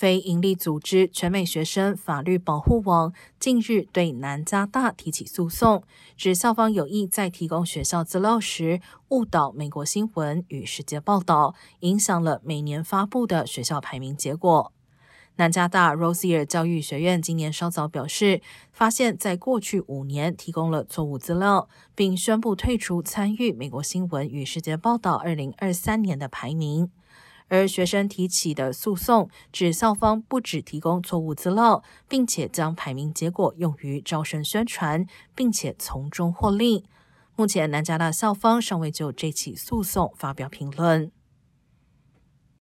非营利组织全美学生法律保护网近日对南加大提起诉讼，指校方有意在提供学校资料时误导美国新闻与世界报道，影响了每年发布的学校排名结果。南加大 Rosier 教育学院今年稍早表示，发现在过去五年提供了错误资料，并宣布退出参与美国新闻与世界报道二零二三年的排名。而学生提起的诉讼指校方不只提供错误资料，并且将排名结果用于招生宣传，并且从中获利。目前南加大校方尚未就这起诉讼发表评论。